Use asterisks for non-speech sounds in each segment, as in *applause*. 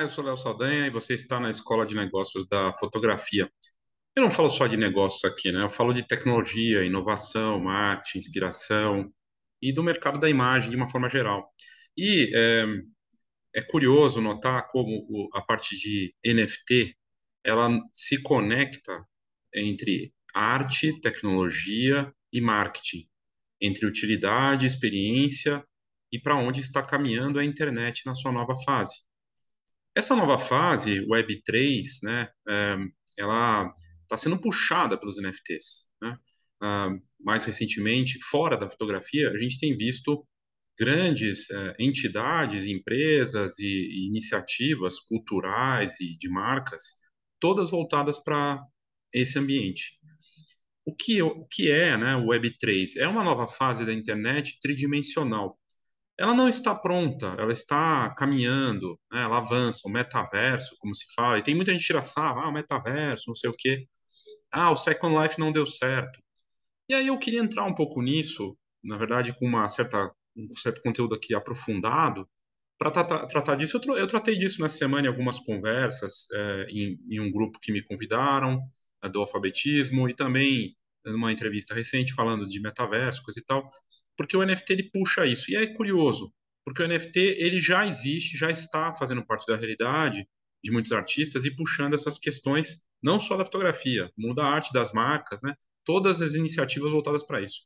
Eu sou Léo Saldanha e você está na Escola de Negócios da Fotografia. Eu não falo só de negócios aqui, né? Eu falo de tecnologia, inovação, marketing, inspiração e do mercado da imagem de uma forma geral. E é, é curioso notar como o, a parte de NFT ela se conecta entre arte, tecnologia e marketing, entre utilidade, experiência e para onde está caminhando a internet na sua nova fase. Essa nova fase, Web3, né, é, ela está sendo puxada pelos NFTs. Né? Ah, mais recentemente, fora da fotografia, a gente tem visto grandes é, entidades, empresas e, e, iniciativas culturais e de marcas, todas voltadas para esse ambiente. O que, o que é né, o Web3? É uma nova fase da internet tridimensional, ela não está pronta, ela está caminhando, né? ela avança, o metaverso, como se fala, e tem muita gente tira sarro, ah, o metaverso, não sei o quê. Ah, o Second Life não deu certo. E aí eu queria entrar um pouco nisso, na verdade, com uma certa, um certo conteúdo aqui aprofundado, para tratar, tratar disso. Eu, eu, tratei disso nessa semana em algumas conversas, é, em, em, um grupo que me convidaram, é, do alfabetismo, e também numa entrevista recente falando de metaverso, coisa e tal porque o NFT ele puxa isso. E é curioso, porque o NFT ele já existe, já está fazendo parte da realidade de muitos artistas e puxando essas questões não só da fotografia, muda a arte das marcas, né? Todas as iniciativas voltadas para isso.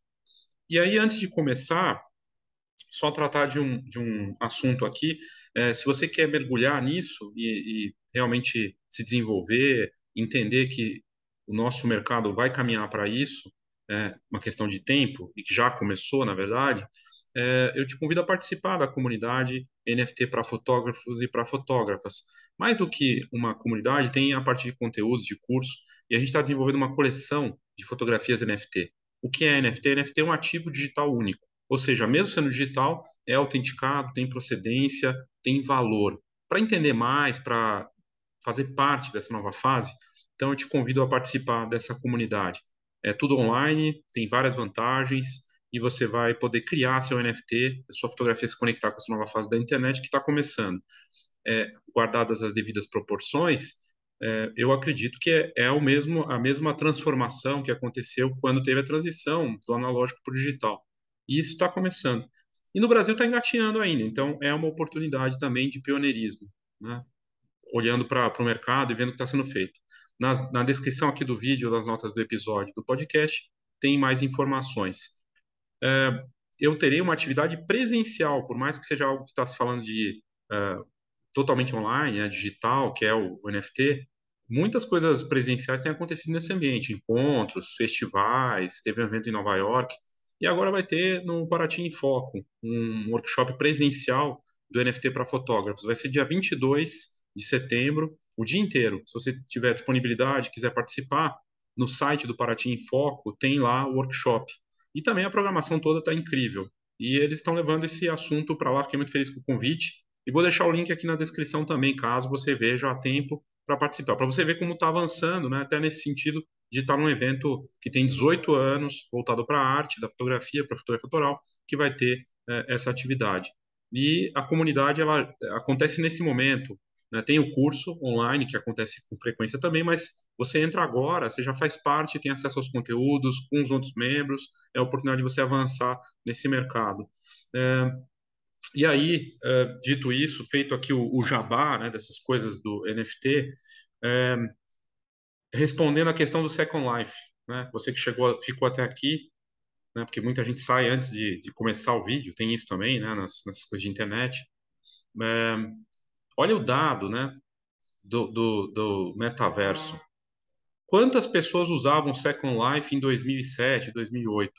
E aí, antes de começar, só tratar de um, de um assunto aqui. É, se você quer mergulhar nisso e, e realmente se desenvolver, entender que o nosso mercado vai caminhar para isso, é, uma questão de tempo, e que já começou, na verdade, é, eu te convido a participar da comunidade NFT para fotógrafos e para fotógrafas. Mais do que uma comunidade, tem a parte de conteúdos, de curso, e a gente está desenvolvendo uma coleção de fotografias NFT. O que é NFT? NFT é um ativo digital único. Ou seja, mesmo sendo digital, é autenticado, tem procedência, tem valor. Para entender mais, para fazer parte dessa nova fase, então eu te convido a participar dessa comunidade. É tudo online, tem várias vantagens e você vai poder criar seu NFT, sua fotografia se conectar com essa nova fase da internet que está começando. É, guardadas as devidas proporções, é, eu acredito que é, é, o mesmo, a mesma transformação que aconteceu quando teve a transição do analógico para o digital. E isso está começando. E no Brasil está engatinhando ainda, então é uma oportunidade também de pioneirismo, né? olhando para o mercado e vendo o que está sendo feito. Na, na descrição aqui do vídeo, das notas do episódio do podcast, tem mais informações. É, eu terei uma atividade presencial, por mais que seja algo que está se falando de é, totalmente online, né, digital, que é o, o NFT, muitas coisas presenciais têm acontecido nesse ambiente, encontros, festivais, teve um evento em Nova York, e agora vai ter no Paraty em Foco, um workshop presencial do NFT para fotógrafos. Vai ser dia 22 de setembro, o dia inteiro. Se você tiver disponibilidade, quiser participar, no site do Paraty em Foco tem lá o workshop. E também a programação toda está incrível. E eles estão levando esse assunto para lá, fiquei muito feliz com o convite. E vou deixar o link aqui na descrição também, caso você veja a tempo para participar, para você ver como está avançando, né? até nesse sentido de estar num evento que tem 18 anos, voltado para a arte, da fotografia, para a fotografia autoral, que vai ter é, essa atividade. E a comunidade ela acontece nesse momento, né? Tem o curso online, que acontece com frequência também, mas você entra agora, você já faz parte, tem acesso aos conteúdos com os outros membros, é a oportunidade de você avançar nesse mercado. É, e aí, é, dito isso, feito aqui o, o jabá né, dessas coisas do NFT, é, respondendo a questão do Second Life, né, você que chegou, ficou até aqui, né, porque muita gente sai antes de, de começar o vídeo, tem isso também, né, nas, nessas coisas de internet. É, olha o dado, né, do, do, do metaverso. Quantas pessoas usavam Second Life em 2007, 2008?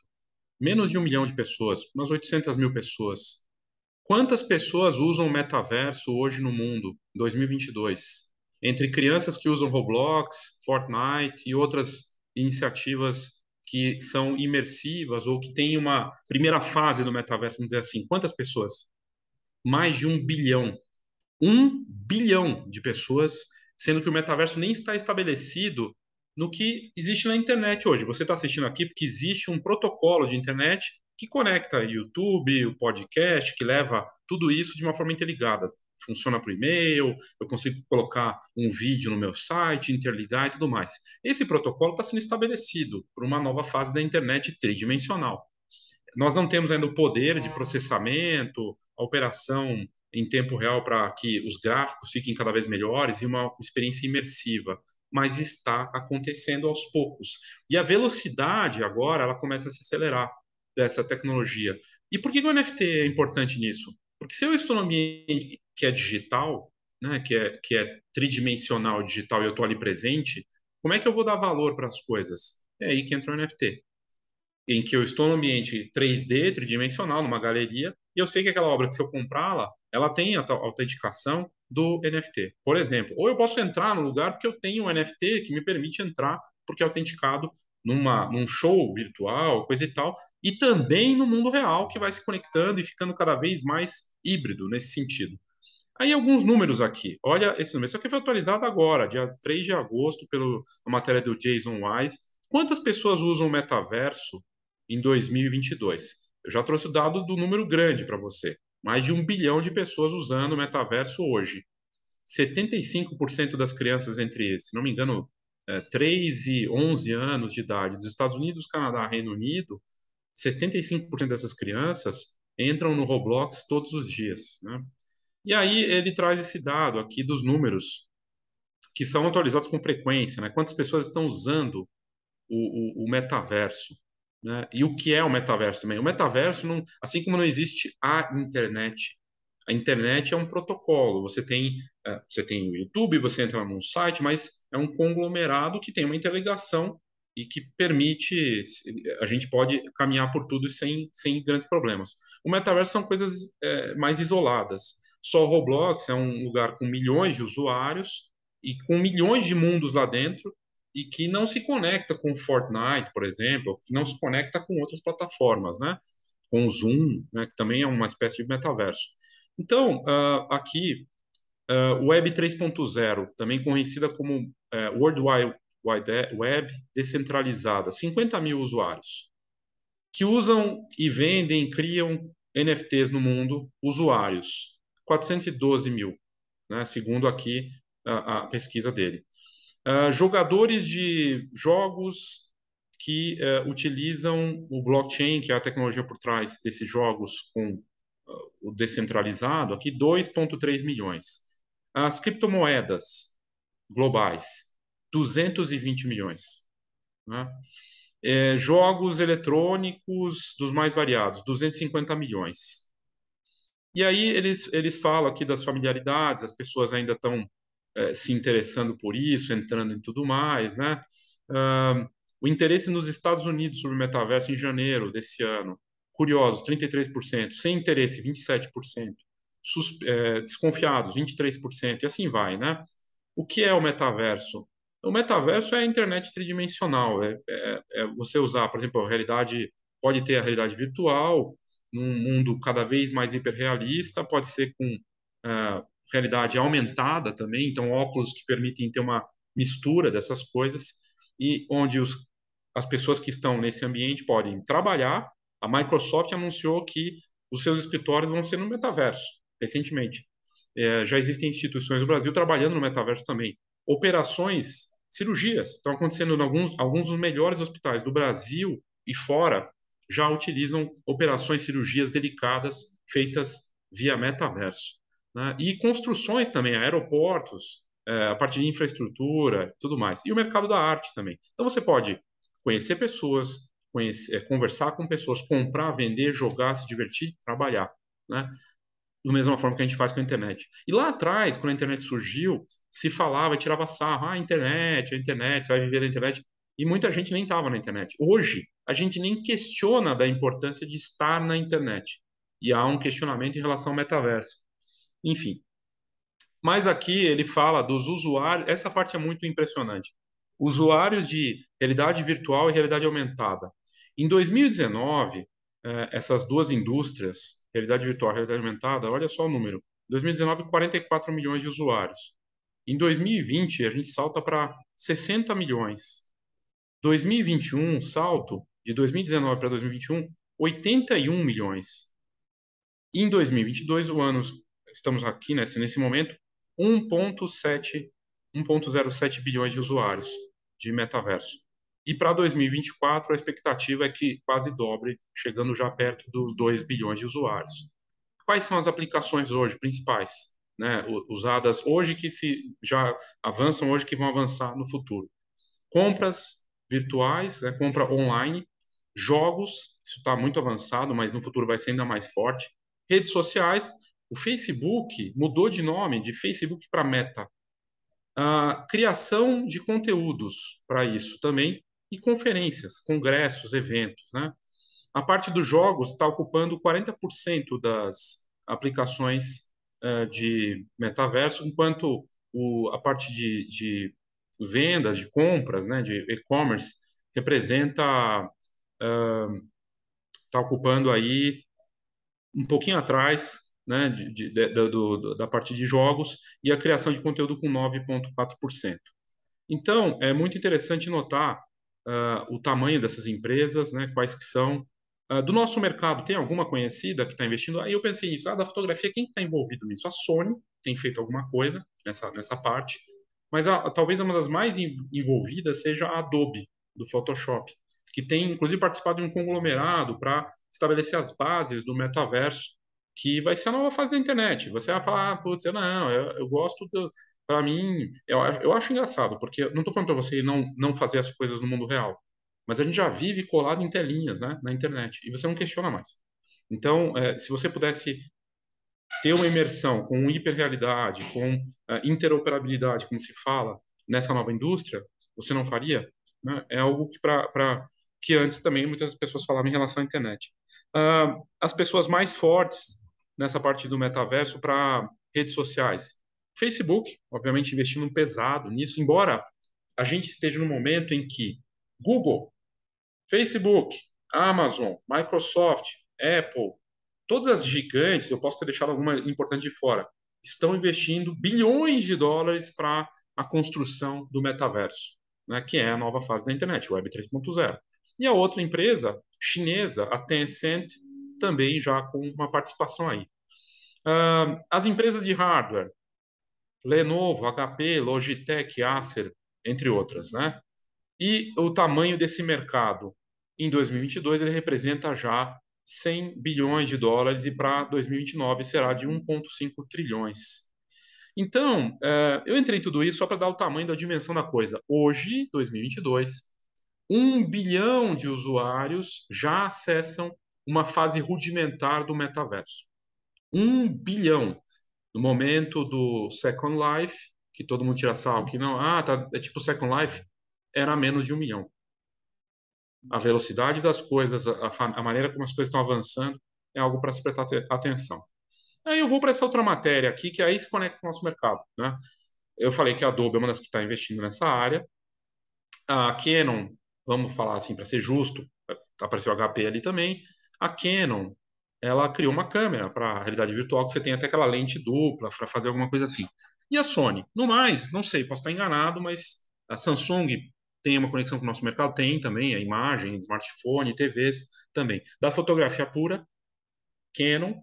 Menos de um milhão de pessoas, umas 800 mil pessoas. Quantas pessoas usam o metaverso hoje no mundo, 2022? Entre crianças que usam Roblox, Fortnite e outras iniciativas que são imersivas ou que têm uma primeira fase do metaverso, vamos dizer assim. Quantas pessoas? Mais de um bilhão um bilhão de pessoas, sendo que o metaverso nem está estabelecido no que existe na internet hoje. Você está assistindo aqui porque existe um protocolo de internet que conecta YouTube, o podcast, que leva tudo isso de uma forma interligada. funciona por e-mail, eu consigo colocar um vídeo no meu site, interligar e tudo mais. Esse protocolo está sendo estabelecido por uma nova fase da internet tridimensional. Nós não temos ainda o poder de processamento, a operação em tempo real para que os gráficos fiquem cada vez melhores e uma experiência imersiva, mas está acontecendo aos poucos. E a velocidade agora ela começa a se acelerar dessa tecnologia. E por que o NFT é importante nisso? Porque se eu estou num ambiente que é digital, né, que, é, que é tridimensional digital e eu estou ali presente, como é que eu vou dar valor para as coisas? É aí que entra o NFT. Em que eu estou no ambiente 3D, tridimensional, numa galeria, e eu sei que aquela obra que se eu comprá-la, ela tem a autenticação do NFT. Por exemplo, ou eu posso entrar no lugar porque eu tenho um NFT que me permite entrar porque é autenticado numa, num show virtual, coisa e tal, e também no mundo real, que vai se conectando e ficando cada vez mais híbrido nesse sentido. Aí alguns números aqui. Olha esse número. Isso aqui foi atualizado agora, dia 3 de agosto, pela matéria do Jason Wise. Quantas pessoas usam o metaverso em 2022? Eu já trouxe o dado do número grande para você. Mais de um bilhão de pessoas usando o metaverso hoje. 75% das crianças entre, se não me engano, é, 3 e 11 anos de idade dos Estados Unidos, Canadá, Reino Unido, 75% dessas crianças entram no Roblox todos os dias. Né? E aí ele traz esse dado aqui dos números que são atualizados com frequência, né? Quantas pessoas estão usando o, o, o metaverso? Né? E o que é o metaverso também? O metaverso, não, assim como não existe a internet, a internet é um protocolo. Você tem, uh, você tem o YouTube, você entra num site, mas é um conglomerado que tem uma interligação e que permite, a gente pode caminhar por tudo sem, sem grandes problemas. O metaverso são coisas é, mais isoladas. Só o Roblox é um lugar com milhões de usuários e com milhões de mundos lá dentro e que não se conecta com Fortnite, por exemplo, que não se conecta com outras plataformas, né? Com o Zoom, né? que também é uma espécie de metaverso. Então, uh, aqui, uh, Web 3.0, também conhecida como uh, World Wide Web descentralizada, 50 mil usuários, que usam e vendem, criam NFTs no mundo, usuários, 412 mil, né, segundo aqui a, a pesquisa dele. Uh, jogadores de jogos que uh, utilizam o blockchain, que é a tecnologia por trás desses jogos com o descentralizado, aqui 2,3 milhões. As criptomoedas globais, 220 milhões. Né? É, jogos eletrônicos dos mais variados, 250 milhões. E aí eles, eles falam aqui das familiaridades, as pessoas ainda estão é, se interessando por isso, entrando em tudo mais, né? Uh, o interesse nos Estados Unidos sobre o metaverso em janeiro desse ano, curiosos, 33%, sem interesse, 27%, sus, é, desconfiados, 23%, e assim vai, né? O que é o metaverso? O metaverso é a internet tridimensional, é, é, é você usar, por exemplo, a realidade, pode ter a realidade virtual, num mundo cada vez mais hiperrealista, pode ser com uh, realidade aumentada também, então óculos que permitem ter uma mistura dessas coisas, e onde os, as pessoas que estão nesse ambiente podem trabalhar a Microsoft anunciou que os seus escritórios vão ser no metaverso, recentemente. É, já existem instituições no Brasil trabalhando no metaverso também. Operações, cirurgias, estão acontecendo em alguns, alguns dos melhores hospitais do Brasil e fora, já utilizam operações, cirurgias delicadas feitas via metaverso. Né? E construções também, aeroportos, é, a parte de infraestrutura, tudo mais. E o mercado da arte também. Então você pode conhecer pessoas, conhecer, é, conversar com pessoas, comprar, vender, jogar, se divertir, trabalhar, né? Da mesma forma que a gente faz com a internet. E lá atrás, quando a internet surgiu, se falava, tirava sarro, ah, a internet, a internet, você vai viver na internet. E muita gente nem estava na internet. Hoje, a gente nem questiona da importância de estar na internet. E há um questionamento em relação ao metaverso. Enfim. Mas aqui ele fala dos usuários, essa parte é muito impressionante. Usuários de realidade virtual e realidade aumentada. Em 2019, eh, essas duas indústrias, realidade virtual e realidade aumentada, olha só o número. Em 2019, 44 milhões de usuários. Em 2020, a gente salta para 60 milhões. 2021, salto de 2019 para 2021, 81 milhões. Em 2022, o ano estamos aqui nesse, nesse momento, 1,7 1,07 bilhões de usuários de metaverso. E para 2024, a expectativa é que quase dobre, chegando já perto dos 2 bilhões de usuários. Quais são as aplicações hoje principais, né, usadas hoje que se já avançam hoje que vão avançar no futuro? Compras virtuais, né, compra online, jogos, isso está muito avançado, mas no futuro vai ser ainda mais forte. Redes sociais, o Facebook mudou de nome de Facebook para Meta. A criação de conteúdos para isso também e conferências, congressos, eventos, né? A parte dos jogos está ocupando 40% das aplicações uh, de metaverso, enquanto o, a parte de, de vendas, de compras, né, de e-commerce, representa está uh, ocupando aí um pouquinho atrás né, de, de, de, do, da parte de jogos e a criação de conteúdo com 9,4%. Então, é muito interessante notar uh, o tamanho dessas empresas, né, quais que são. Uh, do nosso mercado, tem alguma conhecida que está investindo? Aí eu pensei nisso, ah, da fotografia, quem está envolvido nisso? A Sony tem feito alguma coisa nessa, nessa parte, mas a, a, talvez uma das mais envolvidas seja a Adobe, do Photoshop que tem inclusive participado de um conglomerado para estabelecer as bases do metaverso, que vai ser a nova fase da internet. Você vai falar, ah, putz, não, eu, eu gosto do. Para mim, eu, eu acho engraçado, porque não estou falando para você não, não fazer as coisas no mundo real, mas a gente já vive colado em telinhas né, na internet, e você não questiona mais. Então, é, se você pudesse ter uma imersão com hiperrealidade, com uh, interoperabilidade, como se fala, nessa nova indústria, você não faria? Né? É algo que para que antes também muitas pessoas falavam em relação à internet. Uh, as pessoas mais fortes nessa parte do metaverso para redes sociais. Facebook, obviamente, investindo pesado nisso, embora a gente esteja no momento em que Google, Facebook, Amazon, Microsoft, Apple, todas as gigantes, eu posso ter deixado alguma importante de fora, estão investindo bilhões de dólares para a construção do metaverso, né, que é a nova fase da internet, Web 3.0. E a outra empresa chinesa, a Tencent, também já com uma participação aí. Uh, as empresas de hardware, Lenovo, HP, Logitech, Acer, entre outras, né? E o tamanho desse mercado em 2022 ele representa já 100 bilhões de dólares e para 2029 será de 1,5 trilhões. Então, uh, eu entrei em tudo isso só para dar o tamanho da dimensão da coisa. Hoje, 2022, um bilhão de usuários já acessam uma fase rudimentar do metaverso. Um bilhão. No momento do Second Life, que todo mundo tira sal, que não, ah, tá, é tipo Second Life, era menos de um milhão. A velocidade das coisas, a, a maneira como as coisas estão avançando, é algo para se prestar atenção. Aí eu vou para essa outra matéria aqui, que aí se conecta com o nosso mercado. Né? Eu falei que a Adobe é uma das que está investindo nessa área. A Canon vamos falar assim, para ser justo, apareceu HP ali também, a Canon, ela criou uma câmera para realidade virtual que você tem até aquela lente dupla para fazer alguma coisa assim. E a Sony? No mais, não sei, posso estar enganado, mas a Samsung tem uma conexão com o nosso mercado? Tem também, a imagem, smartphone, TVs também. Da fotografia pura, Canon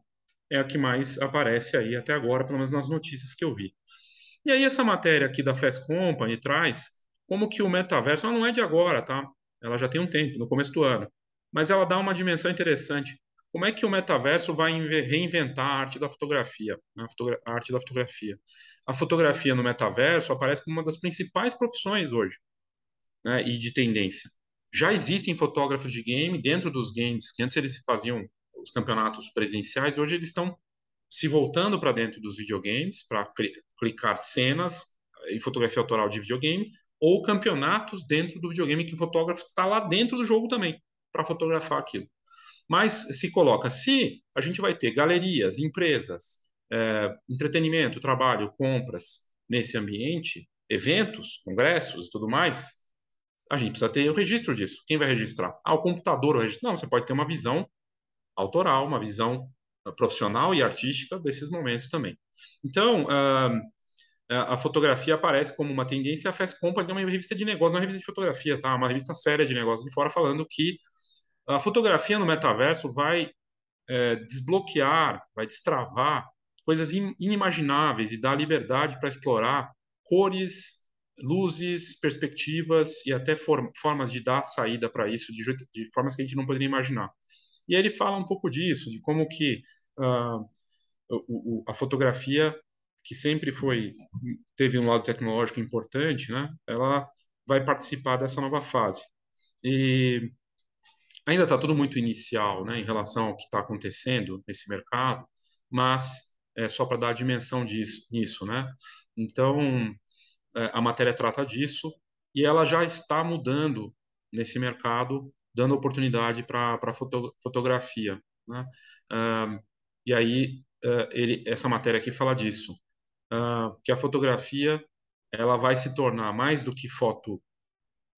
é a que mais aparece aí até agora, pelo menos nas notícias que eu vi. E aí essa matéria aqui da Fast Company traz como que o metaverso, ela não é de agora, tá? Ela já tem um tempo, no começo do ano. Mas ela dá uma dimensão interessante. Como é que o metaverso vai reinventar a arte da fotografia? Né? A arte da fotografia. A fotografia no metaverso aparece como uma das principais profissões hoje, né? E de tendência. Já existem fotógrafos de game dentro dos games, que antes eles faziam os campeonatos presenciais, hoje eles estão se voltando para dentro dos videogames, para clicar cenas em fotografia autoral de videogame, ou campeonatos dentro do videogame que o fotógrafo está lá dentro do jogo também para fotografar aquilo. Mas se coloca, se a gente vai ter galerias, empresas, é, entretenimento, trabalho, compras nesse ambiente, eventos, congressos e tudo mais, a gente precisa ter o registro disso. Quem vai registrar? Ah, o computador vai. Não, você pode ter uma visão autoral, uma visão profissional e artística desses momentos também. Então, uh, a fotografia aparece como uma tendência. A Fast Company é uma revista de negócios, não é uma revista de fotografia, tá? É uma revista séria de negócios de fora, falando que a fotografia no metaverso vai é, desbloquear, vai destravar coisas inimagináveis e dá liberdade para explorar cores, luzes, perspectivas e até form formas de dar saída para isso de, de, formas que a gente não poderia imaginar. E ele fala um pouco disso, de como que uh, o, o, a fotografia, que sempre foi teve um lado tecnológico importante, né? Ela vai participar dessa nova fase. E ainda está tudo muito inicial, né, em relação ao que está acontecendo nesse mercado, mas é só para dar a dimensão disso, nisso, né? Então é, a matéria trata disso e ela já está mudando nesse mercado, dando oportunidade para a foto, fotografia. Né? Uh, e aí, uh, ele, essa matéria aqui fala disso, uh, que a fotografia ela vai se tornar mais do que foto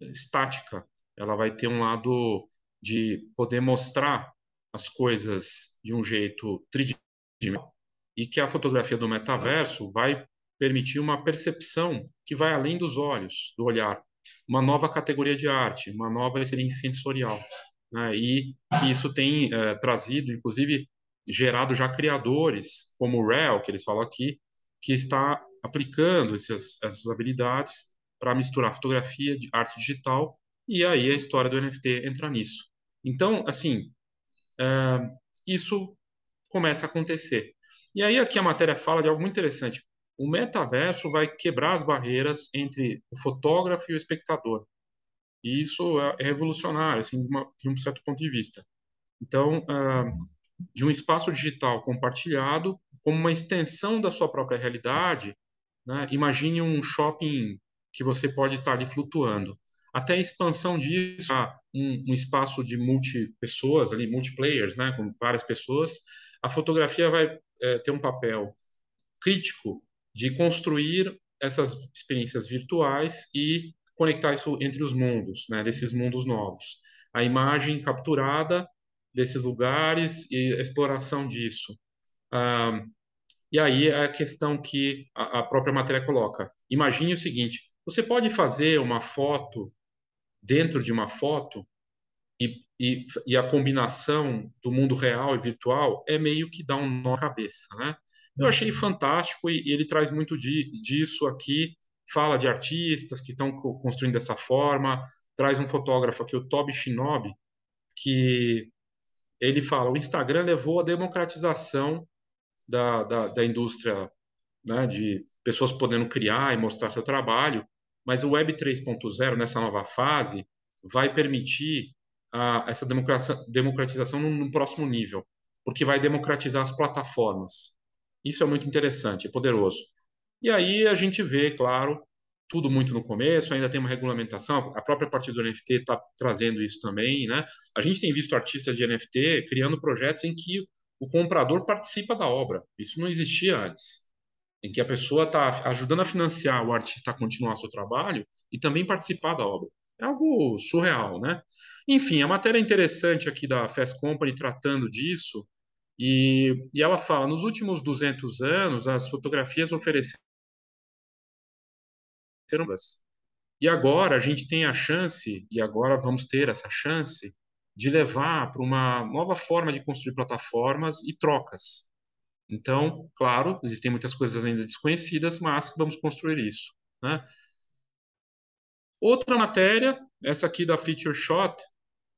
estática, ela vai ter um lado de poder mostrar as coisas de um jeito tridimensional e que a fotografia do metaverso vai permitir uma percepção que vai além dos olhos, do olhar, uma nova categoria de arte, uma nova experiência sensorial, né? e que isso tem é, trazido, inclusive, gerado já criadores, como o Rel, que eles falam aqui, que está aplicando essas, essas habilidades para misturar fotografia, de arte digital, e aí a história do NFT entra nisso. Então, assim, é, isso começa a acontecer. E aí aqui a matéria fala de algo muito interessante o metaverso vai quebrar as barreiras entre o fotógrafo e o espectador. E isso é revolucionário, assim, de, uma, de um certo ponto de vista. Então, uh, de um espaço digital compartilhado como uma extensão da sua própria realidade, né? imagine um shopping que você pode estar ali flutuando. Até a expansão disso, um, um espaço de multi-pessoas, ali, multiplayers, né? com várias pessoas, a fotografia vai é, ter um papel crítico de construir essas experiências virtuais e conectar isso entre os mundos, né, desses mundos novos. A imagem capturada desses lugares e a exploração disso. Ah, e aí é a questão que a, a própria matéria coloca. Imagine o seguinte: você pode fazer uma foto dentro de uma foto e, e, e, a combinação do mundo real e virtual é meio que dá um nó na cabeça, né? Eu achei fantástico e, e ele traz muito de, disso aqui, fala de artistas que estão construindo dessa forma, traz um fotógrafo aqui, o Toby Shinobi, que ele fala, o Instagram levou a democratização da, da, da indústria, né, de pessoas podendo criar e mostrar seu trabalho, mas o Web 3.0, nessa nova fase, vai permitir a, essa democratização num próximo nível, porque vai democratizar as plataformas. Isso é muito interessante, é poderoso. E aí a gente vê, claro, tudo muito no começo, ainda tem uma regulamentação, a própria parte do NFT está trazendo isso também, né? A gente tem visto artistas de NFT criando projetos em que o comprador participa da obra. Isso não existia antes. Em que a pessoa está ajudando a financiar o artista a continuar seu trabalho e também participar da obra. É algo surreal, né? Enfim, a matéria interessante aqui da Fast Company tratando disso e, e ela fala: nos últimos 200 anos, as fotografias ofereceram. E agora a gente tem a chance, e agora vamos ter essa chance, de levar para uma nova forma de construir plataformas e trocas. Então, claro, existem muitas coisas ainda desconhecidas, mas vamos construir isso. Né? Outra matéria, essa aqui da Feature Shot,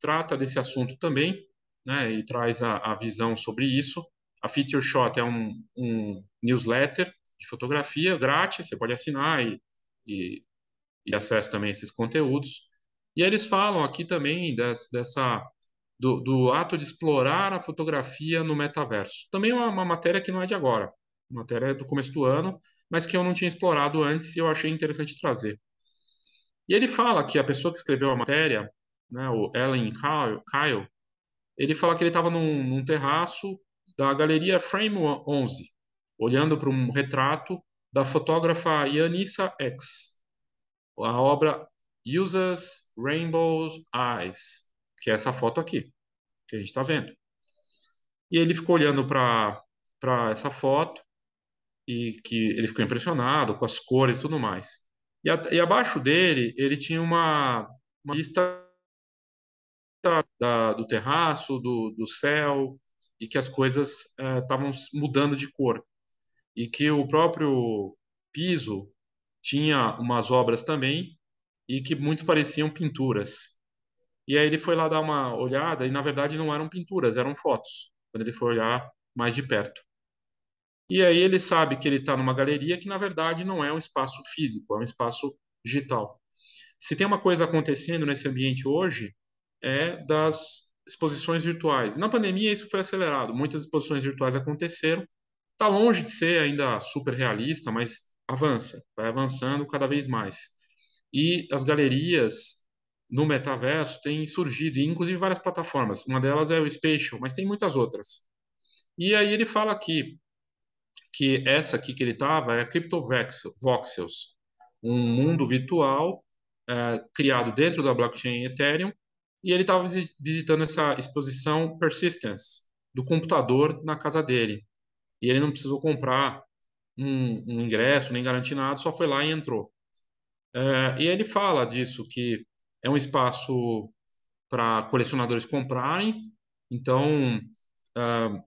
trata desse assunto também, né, e traz a, a visão sobre isso. A Feature Shot é um, um, newsletter de fotografia grátis, você pode assinar e, e, e acesso também a esses conteúdos. E eles falam aqui também dessa, dessa do, do, ato de explorar a fotografia no metaverso. Também é uma, uma matéria que não é de agora, matéria do começo do ano, mas que eu não tinha explorado antes e eu achei interessante trazer. E ele fala que a pessoa que escreveu a matéria, né, o Ellen Kyle, ele fala que ele estava num, num, terraço da galeria Frame 11, olhando para um retrato da fotógrafa Yanissa X, a obra Uses Rainbow's Eyes, que é essa foto aqui, que a gente está vendo. E ele ficou olhando para essa foto e que ele ficou impressionado com as cores e tudo mais. E, a, e abaixo dele, ele tinha uma, uma lista da, do terraço, do, do céu, e que as coisas estavam uh, mudando de cor. e que o próprio piso tinha umas obras também e que muito pareciam pinturas. E aí ele foi lá dar uma olhada e na verdade não eram pinturas, eram fotos, quando ele foi olhar mais de perto. E aí ele sabe que ele está numa galeria que na verdade não é um espaço físico, é um espaço digital. Se tem uma coisa acontecendo nesse ambiente hoje, é das exposições virtuais. Na pandemia isso foi acelerado, muitas exposições virtuais aconteceram. Está longe de ser ainda super realista, mas avança, vai avançando cada vez mais. E as galerias no metaverso têm surgido, inclusive várias plataformas. Uma delas é o Spatial, mas tem muitas outras. E aí ele fala aqui que essa aqui que ele estava é a CryptoVoxels, um mundo virtual é, criado dentro da blockchain Ethereum, e ele estava visitando essa exposição Persistence do computador na casa dele. E ele não precisou comprar um, um ingresso nem garantir nada, só foi lá e entrou. É, e ele fala disso, que é um espaço para colecionadores comprarem, então, uh,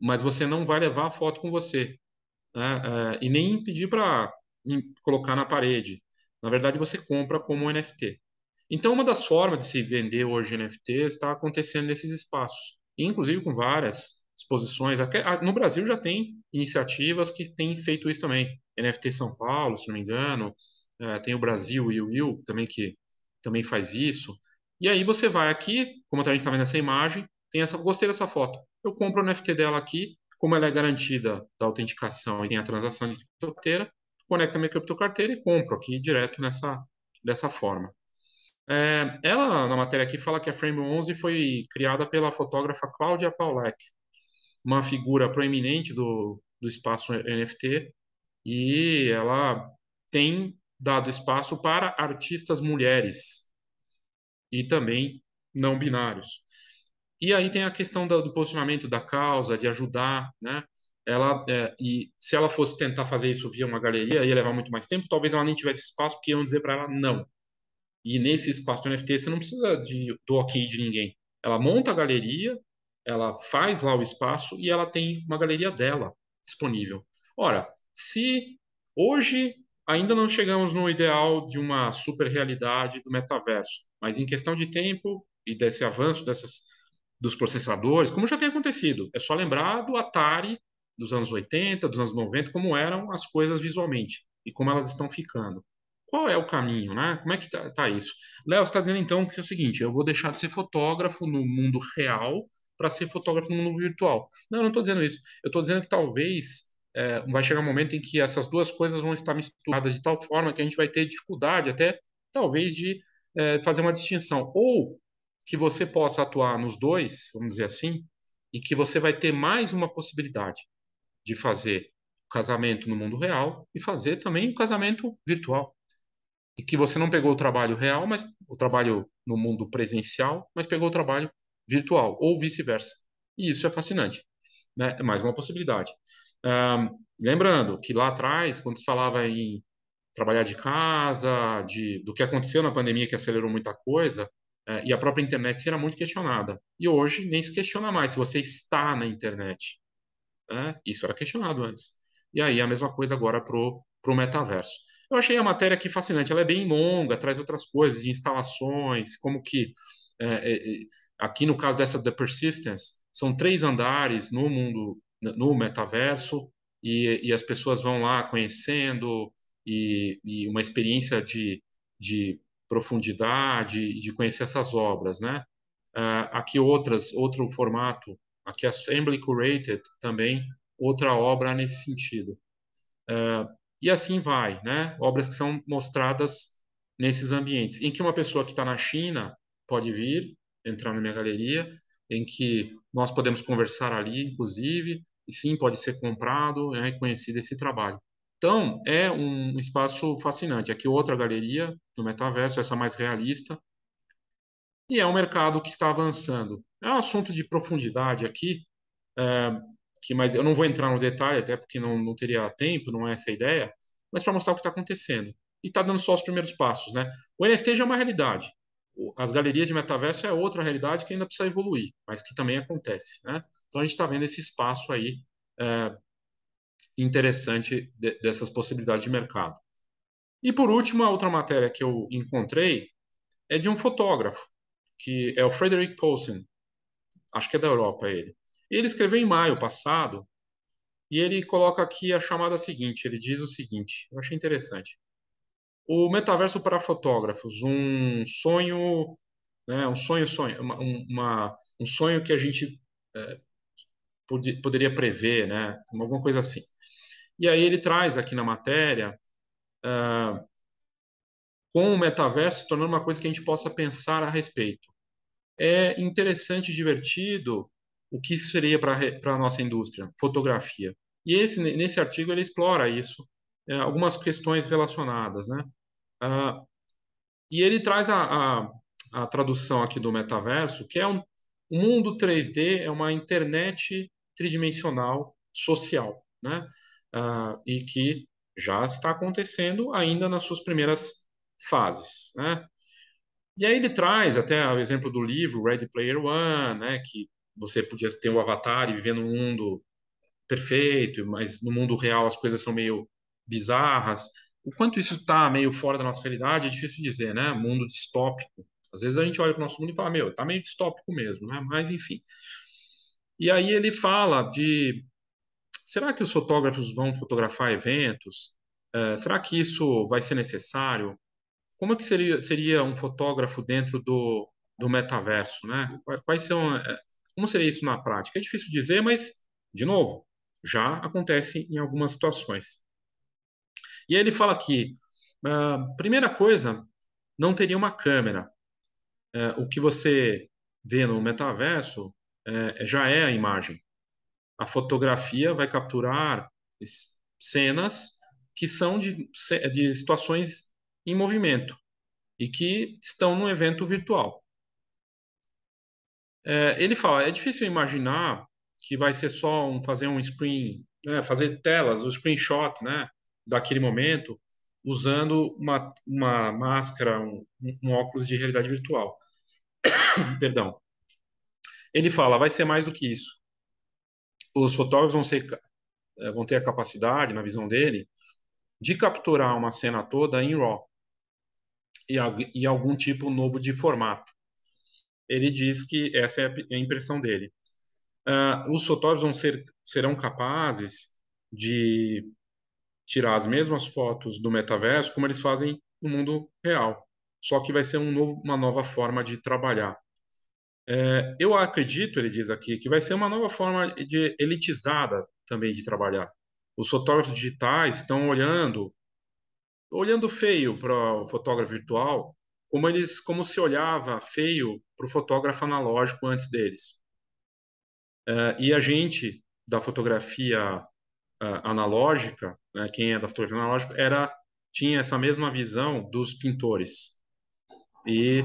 mas você não vai levar a foto com você, né? Uh, e nem pedir para colocar na parede. Na verdade, você compra como NFT. Então, uma das formas de se vender hoje NFTs está acontecendo nesses espaços, inclusive com várias exposições. No Brasil já tem iniciativas que têm feito isso também. NFT São Paulo, se não me engano, é, tem o Brasil e o Will também que também faz isso. E aí você vai aqui, como a gente está vendo essa imagem, tem essa, gostei dessa foto. Eu compro o NFT dela aqui, como ela é garantida da autenticação e tem a transação de criptocarteira, conecto a minha criptocarteira e compro aqui direto nessa dessa forma. É, ela, na matéria aqui, fala que a Frame 11 foi criada pela fotógrafa Cláudia Paulek, uma figura proeminente do, do espaço NFT, e ela tem dado espaço para artistas mulheres e também não binários. E aí tem a questão do, posicionamento da causa, de ajudar, né? Ela, é, e se ela fosse tentar fazer isso via uma galeria, ia levar muito mais tempo, talvez ela nem tivesse espaço, porque iam dizer para ela não. E nesse espaço do NFT você não precisa de, do ok de ninguém. Ela monta a galeria, ela faz lá o espaço e ela tem uma galeria dela disponível. Ora, se hoje ainda não chegamos no ideal de uma super realidade do metaverso, mas em questão de tempo e desse avanço dessas, dos processadores, como já tem acontecido, é só lembrar do Atari dos anos 80, dos anos 90, como eram as coisas visualmente e como elas estão ficando. Qual é o caminho, né? Como é que está tá isso? Léo, você está dizendo então que é o seguinte: eu vou deixar de ser fotógrafo no mundo real para ser fotógrafo no mundo virtual. Não, eu não estou dizendo isso. Eu estou dizendo que talvez é, vai chegar um momento em que essas duas coisas vão estar misturadas de tal forma que a gente vai ter dificuldade até, talvez, de é, fazer uma distinção. Ou que você possa atuar nos dois, vamos dizer assim, e que você vai ter mais uma possibilidade de fazer casamento no mundo real e fazer também o casamento virtual. E que você não pegou o trabalho real, mas o trabalho no mundo presencial, mas pegou o trabalho virtual, ou vice-versa. E isso é fascinante. Né? É mais uma possibilidade. Lembrando que lá atrás, quando se falava em trabalhar de casa, de, do que aconteceu na pandemia que acelerou muita coisa, é, e a própria internet era muito questionada. E hoje nem se questiona mais se você está na internet. Né? Isso era questionado antes. E aí a mesma coisa agora para o metaverso. Eu achei a matéria aqui fascinante. Ela é bem longa, traz outras coisas, de instalações, como que é, é, aqui no caso dessa The Persistence, são três andares no mundo, no metaverso, e, e as pessoas vão lá conhecendo, e, e uma experiência de, de profundidade, de conhecer essas obras, né? Uh, aqui outras, outro formato, aqui Assembly Curated também, outra obra nesse sentido. Uh, e assim vai, né? Obras que são mostradas nesses ambientes, em que uma pessoa que está na China pode vir, entrar na minha galeria, em que nós podemos conversar ali, inclusive, e sim, pode ser comprado, é reconhecido esse trabalho. Então, é um espaço fascinante. Aqui outra galeria no metaverso, essa mais realista, e é um mercado que está avançando. É um assunto de profundidade aqui, é, que mas eu não vou entrar no detalhe, até porque não, não teria tempo, não é essa a ideia, mas para mostrar o que está acontecendo. E está dando só os primeiros passos. Né? O NFT já é uma realidade as galerias de metaverso é outra realidade que ainda precisa evoluir, mas que também acontece. Né? Então a gente está vendo esse espaço aí é, interessante de, dessas possibilidades de mercado. E por último, a outra matéria que eu encontrei é de um fotógrafo, que é o Frederick Poulsen, acho que é da Europa ele. Ele escreveu em maio passado e ele coloca aqui a chamada seguinte, ele diz o seguinte, eu achei interessante. O metaverso para fotógrafos, um sonho, né, um sonho, sonho uma, uma um sonho que a gente é, pod poderia prever, né, alguma coisa assim. E aí ele traz aqui na matéria uh, com o metaverso se tornando uma coisa que a gente possa pensar a respeito. É interessante e divertido o que isso seria para a nossa indústria, fotografia. E esse, nesse artigo ele explora isso, é, algumas questões relacionadas. Né? Uh, e ele traz a, a, a, tradução aqui do metaverso, que é um, um mundo 3D, é uma internet tridimensional social, né? Uh, e que já está acontecendo ainda nas suas primeiras fases, né? E aí ele traz até o exemplo do livro Ready Player One, né, que você podia ter o um avatar e viver num mundo perfeito, mas no mundo real as coisas são meio bizarras. O quanto isso está meio fora da nossa realidade é difícil dizer, né? Mundo distópico. Às vezes a gente olha para o nosso mundo e fala, meu, tá meio distópico mesmo, né? Mas enfim. E aí ele fala de será que os fotógrafos vão fotografar eventos? Uh, será que isso vai ser necessário? Como é que seria, seria um fotógrafo dentro do, do metaverso, né? Quais são, é, como seria isso na prática? É difícil dizer, mas, de novo, já acontece em algumas situações. E aí ele fala que, uh, primeira coisa, não teria uma câmera. Uh, o que você vê no metaverso uh, já é a imagem. A fotografia vai capturar cenas que são de, de situações em movimento e que estão num evento virtual. É, ele fala, é difícil imaginar que vai ser só um, fazer um screen, né, fazer telas, o um screenshot, né, daquele momento, usando uma, uma máscara, um, um óculos de realidade virtual. *coughs* Perdão. Ele fala, vai ser mais do que isso. Os fotógrafos vão, ser, é, vão ter a capacidade, na visão dele, de capturar uma cena toda em RAW e, e algum tipo novo de formato. Ele diz que essa é a impressão dele. Uh, os fotógrafos ser, serão capazes de tirar as mesmas fotos do metaverso como eles fazem no mundo real, só que vai ser um novo, uma nova forma de trabalhar. É, eu acredito, ele diz aqui, que vai ser uma nova forma de elitizada também de trabalhar. Os fotógrafos digitais estão olhando olhando feio para o fotógrafo virtual, como eles como se olhava feio para o fotógrafo analógico antes deles. Uh, e a gente da fotografia uh, analógica, né, quem é da fotografia analógica, era tinha essa mesma visão dos pintores. E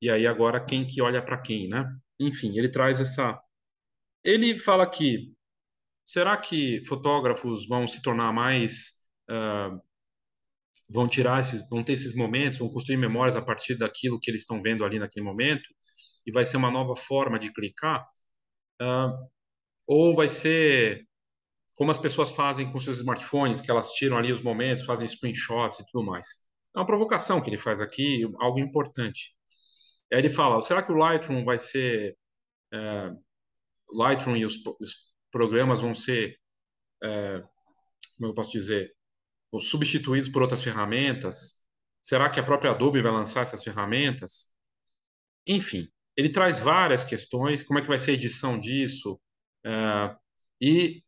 e aí agora quem que olha para quem, né? Enfim, ele traz essa ele fala que será que fotógrafos vão se tornar mais uh, vão tirar esses, vão ter esses momentos, vão construir memórias a partir daquilo que eles estão vendo ali naquele momento, e vai ser uma nova forma de clicar, uh, ou vai ser como as pessoas fazem com seus smartphones, que elas tiram ali os momentos, fazem screenshots e tudo mais. É uma provocação que ele faz aqui, algo importante. Aí ele fala, será que o Lightroom vai ser é, Lightroom e os, os, programas vão ser, é, como eu posso dizer, substituídos por outras ferramentas? Será que a própria Adobe vai lançar essas ferramentas? Enfim, ele traz várias questões, como é que vai ser a edição disso, é, e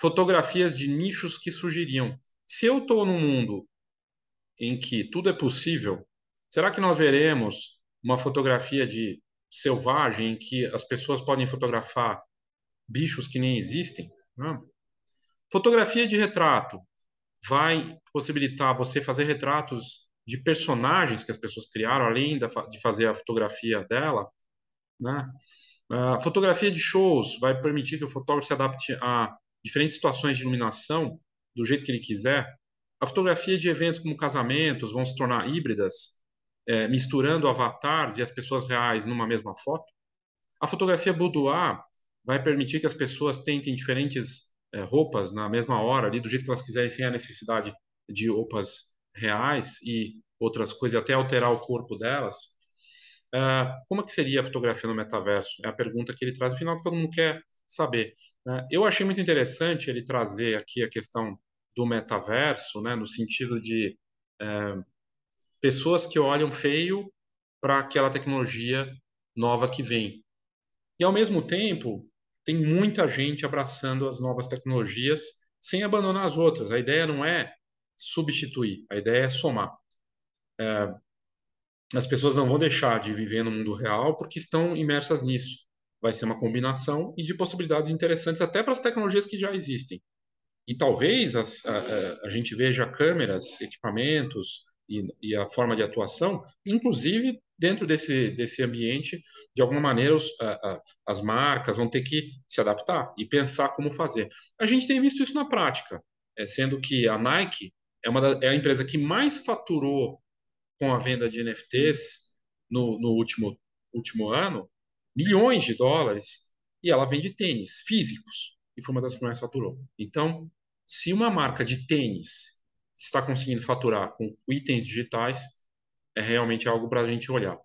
fotografias de nichos que surgiriam. Se eu estou num mundo em que tudo é possível, será que nós veremos uma fotografia de selvagem em que as pessoas podem fotografar bichos que nem existem? Não. Fotografia de retrato vai possibilitar você fazer retratos de personagens que as pessoas criaram, além de fazer a fotografia dela. Né? A fotografia de shows vai permitir que o fotógrafo se adapte a diferentes situações de iluminação do jeito que ele quiser. A fotografia de eventos como casamentos vão se tornar híbridas, é, misturando avatares e as pessoas reais numa mesma foto. A fotografia boudoir vai permitir que as pessoas tentem diferentes é, roupas na mesma hora, ali, do jeito que elas quiserem, sem a necessidade de roupas reais e outras coisas, até alterar o corpo delas. Uh, como é que seria a fotografia no metaverso? É a pergunta que ele traz, afinal, que todo mundo quer saber. Né? Eu achei muito interessante ele trazer aqui a questão do metaverso, né, no sentido de é, pessoas que olham feio para aquela tecnologia nova que vem. E, ao mesmo tempo, tem muita gente abraçando as novas tecnologias sem abandonar as outras. A ideia não é substituir, a ideia é somar. É, as pessoas não vão deixar de viver no mundo real porque estão imersas nisso. Vai ser uma combinação e de possibilidades interessantes até para as tecnologias que já existem. E talvez as, a, a, a, gente veja câmeras, equipamentos e, e, a forma de atuação, inclusive dentro desse, desse ambiente, de alguma maneira os, a, as marcas vão ter que se adaptar e pensar como fazer. A gente tem visto isso na prática, é, sendo que a Nike é, uma da, é a empresa que mais faturou com a venda de NFTs no, no último, último ano, milhões de dólares, e ela vende tênis físicos, e foi uma das que mais faturou. Então, se uma marca de tênis está conseguindo faturar com itens digitais, é realmente algo para a gente olhar.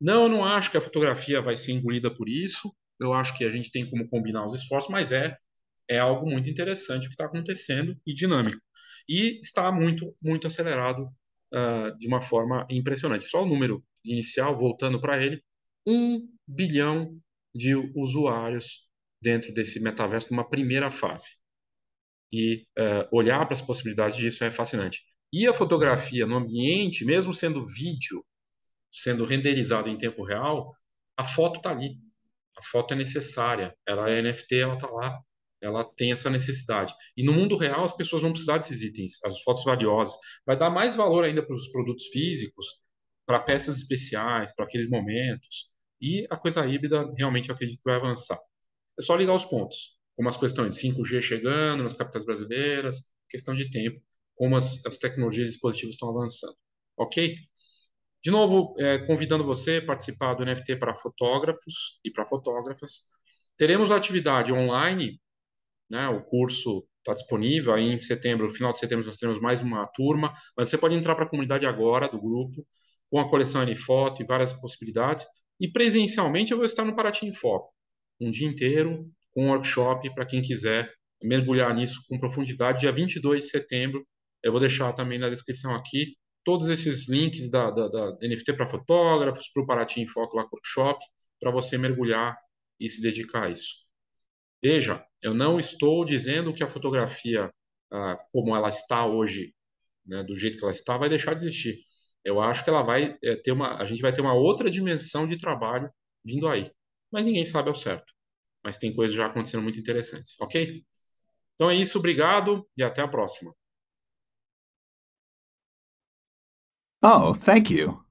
Não, eu não acho que a fotografia vai ser engolida por isso, eu acho que a gente tem como combinar os esforços, mas é, é algo muito interessante que está acontecendo e dinâmico. E está muito, muito acelerado uh, de uma forma impressionante. Só o número inicial, voltando para ele, um bilhão de usuários dentro desse metaverso numa primeira fase. E uh, olhar para as possibilidades disso é fascinante. E a fotografia no ambiente, mesmo sendo vídeo, sendo renderizado em tempo real, a foto está ali. A foto é necessária. Ela é NFT, ela está lá ela tem essa necessidade. E no mundo real, as pessoas vão precisar desses itens, as fotos valiosas. Vai dar mais valor ainda para os produtos físicos, para peças especiais, para aqueles momentos. E a coisa híbrida, realmente, eu acredito que vai avançar. É só ligar os pontos, como as questões de 5G chegando nas capitais brasileiras, questão de tempo, como as, as tecnologias e dispositivos estão avançando. Ok? De novo, é, convidando você a participar do NFT para fotógrafos e para fotógrafas. Teremos a atividade online né? O curso está disponível. Aí em setembro, no final de setembro, nós teremos mais uma turma. Mas você pode entrar para a comunidade agora do grupo, com a coleção Anifoto e várias possibilidades. E presencialmente eu vou estar no Paraty em Foco, um dia inteiro, com um workshop para quem quiser mergulhar nisso com profundidade. Dia 22 de setembro, eu vou deixar também na descrição aqui todos esses links da, da, da NFT para fotógrafos, para o Paraty em Foco lá, workshop, para você mergulhar e se dedicar a isso. Veja, eu não estou dizendo que a fotografia, ah, como ela está hoje, né, do jeito que ela está, vai deixar de existir. Eu acho que ela vai é, ter uma, a gente vai ter uma outra dimensão de trabalho vindo aí. Mas ninguém sabe ao certo. Mas tem coisas já acontecendo muito interessantes, ok? Então é isso, obrigado e até a próxima. Oh, thank you.